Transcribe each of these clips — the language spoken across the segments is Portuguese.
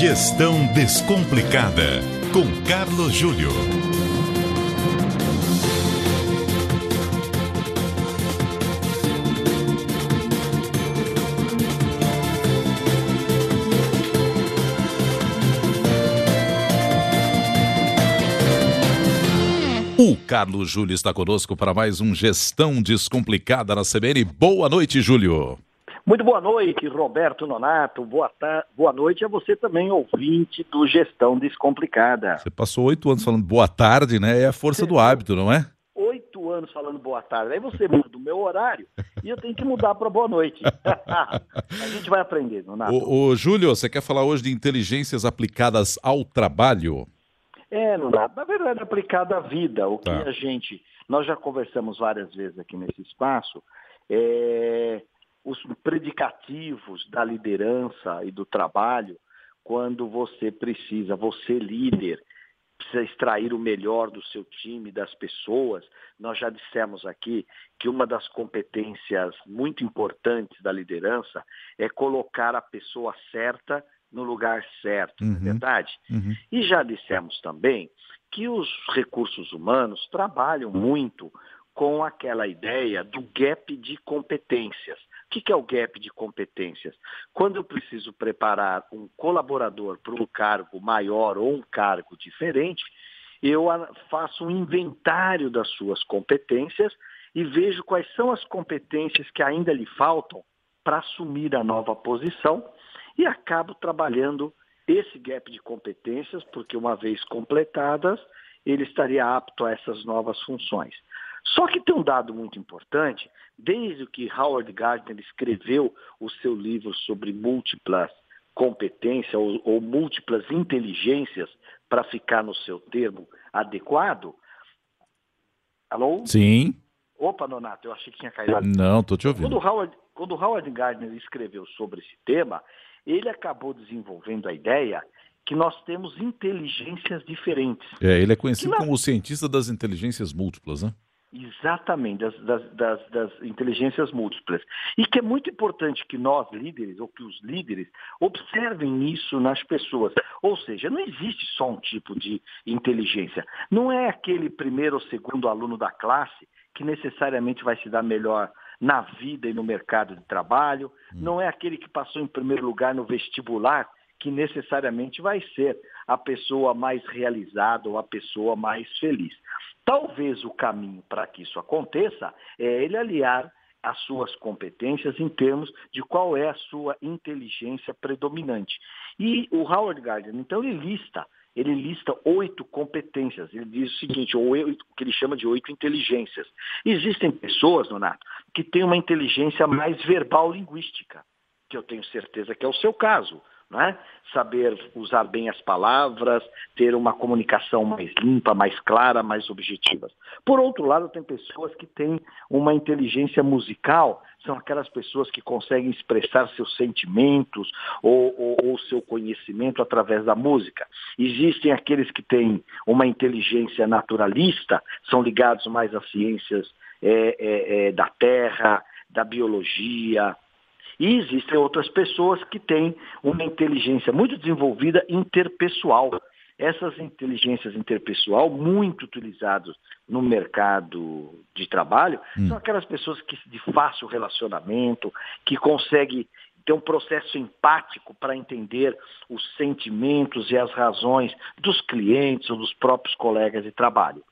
Gestão Descomplicada, com Carlos Júlio. O Carlos Júlio está conosco para mais um Gestão Descomplicada na CBN. Boa noite, Júlio. Muito boa noite, Roberto Nonato. Boa, boa noite a você também, ouvinte do Gestão Descomplicada. Você passou oito anos falando boa tarde, né? É a força do hábito, não é? Oito anos falando boa tarde. Aí você muda o meu horário e eu tenho que mudar para boa noite. a gente vai aprender, Nonato. Ô, ô, Júlio, você quer falar hoje de inteligências aplicadas ao trabalho? É, Nonato. Na verdade, aplicada à vida. O tá. que a gente... Nós já conversamos várias vezes aqui nesse espaço. É os predicativos da liderança e do trabalho quando você precisa, você líder, precisa extrair o melhor do seu time, das pessoas. Nós já dissemos aqui que uma das competências muito importantes da liderança é colocar a pessoa certa no lugar certo, uhum. não é uhum. verdade? Uhum. E já dissemos também que os recursos humanos trabalham muito com aquela ideia do gap de competências. O que é o gap de competências? Quando eu preciso preparar um colaborador para um cargo maior ou um cargo diferente, eu faço um inventário das suas competências e vejo quais são as competências que ainda lhe faltam para assumir a nova posição e acabo trabalhando esse gap de competências, porque uma vez completadas, ele estaria apto a essas novas funções. Só que tem um dado muito importante, desde que Howard Gardner escreveu o seu livro sobre múltiplas competências ou, ou múltiplas inteligências, para ficar no seu termo adequado. Alô? Sim. Opa, Nonato, eu achei que tinha caído. Não, estou te ouvindo. Quando Howard, quando Howard Gardner escreveu sobre esse tema, ele acabou desenvolvendo a ideia que nós temos inteligências diferentes. É, ele é conhecido na... como o cientista das inteligências múltiplas, né? Exatamente, das, das, das, das, inteligências múltiplas. E que é muito importante que nós, líderes, ou que os líderes, observem isso nas pessoas. Ou seja, não existe só um tipo de inteligência. Não é aquele primeiro ou segundo aluno da classe que necessariamente vai se dar melhor na vida e no mercado de trabalho. Hum. Não é aquele que passou em primeiro lugar no vestibular que necessariamente vai ser a pessoa mais realizada ou a pessoa mais feliz. Talvez o caminho para que isso aconteça é ele aliar as suas competências em termos de qual é a sua inteligência predominante. E o Howard Gardner, então, ele lista, ele lista oito competências. Ele diz o seguinte, ou que ele chama de oito inteligências. Existem pessoas, Donato, que têm uma inteligência mais verbal linguística, que eu tenho certeza que é o seu caso. Né? saber usar bem as palavras, ter uma comunicação mais limpa, mais clara, mais objetiva. Por outro lado, tem pessoas que têm uma inteligência musical, são aquelas pessoas que conseguem expressar seus sentimentos ou, ou, ou seu conhecimento através da música. Existem aqueles que têm uma inteligência naturalista, são ligados mais às ciências é, é, é, da terra, da biologia, e existem outras pessoas que têm uma inteligência muito desenvolvida interpessoal. Essas inteligências interpessoal, muito utilizadas no mercado de trabalho, hum. são aquelas pessoas que de fácil relacionamento, que conseguem ter um processo empático para entender os sentimentos e as razões dos clientes ou dos próprios colegas de trabalho.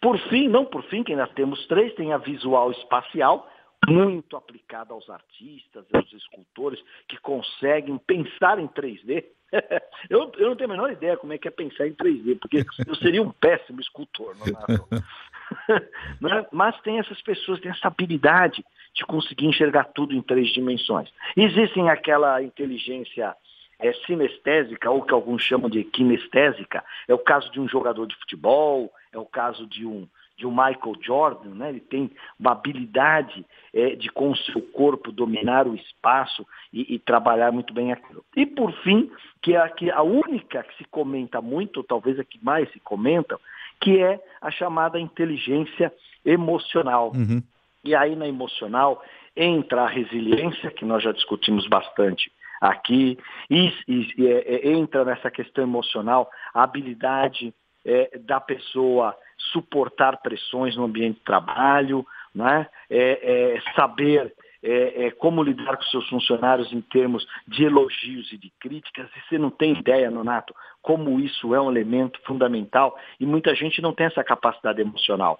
Por fim, não por fim, que nós temos três, tem a visual espacial, muito aplicada aos artistas, aos escultores que conseguem pensar em 3D. eu, eu, não tenho a menor ideia como é que é pensar em 3D, porque eu seria um péssimo escultor. Não é? Mas tem essas pessoas, têm essa habilidade de conseguir enxergar tudo em três dimensões. Existem aquela inteligência é, sinestésica, ou que alguns chamam de kinestésica, é o caso de um jogador de futebol, é o caso de um, de um Michael Jordan, né? ele tem uma habilidade é, de com o seu corpo dominar o espaço e, e, trabalhar muito bem aquilo. E por fim, que é a, que a única que se comenta muito, ou talvez a que mais se comenta, que é a chamada inteligência emocional. Uhum. E aí na emocional entra a resiliência, que nós já discutimos bastante aqui, e, e, e é, entra nessa questão emocional, a habilidade é, da pessoa suportar pressões no ambiente de trabalho, né? É, é, saber é, é, como lidar com seus funcionários em termos de elogios e de críticas, e você não tem ideia, Nonato, como isso é um elemento fundamental e muita gente não tem essa capacidade emocional,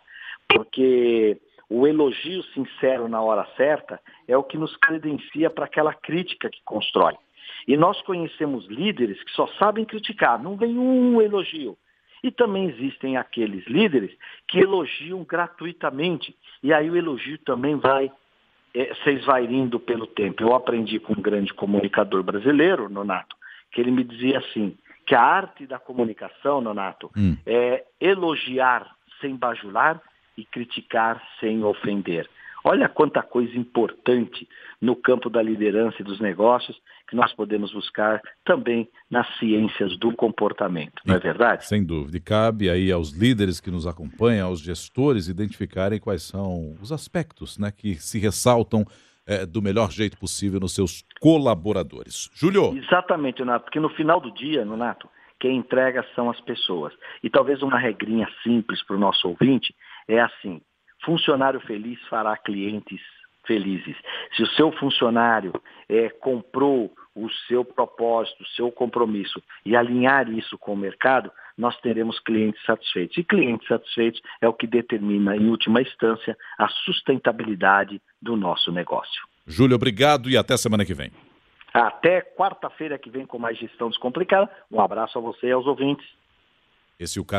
porque o elogio sincero na hora certa é o que nos credencia para aquela crítica que constrói. E nós conhecemos líderes que só sabem criticar, não vem um elogio. E também existem aqueles líderes que elogiam gratuitamente. E aí o elogio também vai é, se esvairindo pelo tempo. Eu aprendi com um grande comunicador brasileiro, Nonato, que ele me dizia assim, que a arte da comunicação, Nonato, hum. é elogiar sem bajular e criticar sem ofender. Olha quanta coisa importante no campo da liderança e dos negócios que nós podemos buscar também nas ciências do comportamento, não é verdade? Sem dúvida. E cabe aí aos líderes que nos acompanham, aos gestores, identificarem quais são os aspectos né, que se ressaltam é, do melhor jeito possível nos seus colaboradores. Júlio. Exatamente, Renato, porque no final do dia, Renato, quem entrega são as pessoas. E talvez uma regrinha simples para o nosso ouvinte é assim: Funcionário feliz fará clientes felizes. Se o seu funcionário é, comprou o seu propósito, o seu compromisso e alinhar isso com o mercado, nós teremos clientes satisfeitos. E clientes satisfeitos é o que determina, em última instância, a sustentabilidade do nosso negócio. Júlio, obrigado e até semana que vem. Até quarta-feira que vem com mais gestão descomplicada. Um abraço a você e aos ouvintes. Esse é o Carlos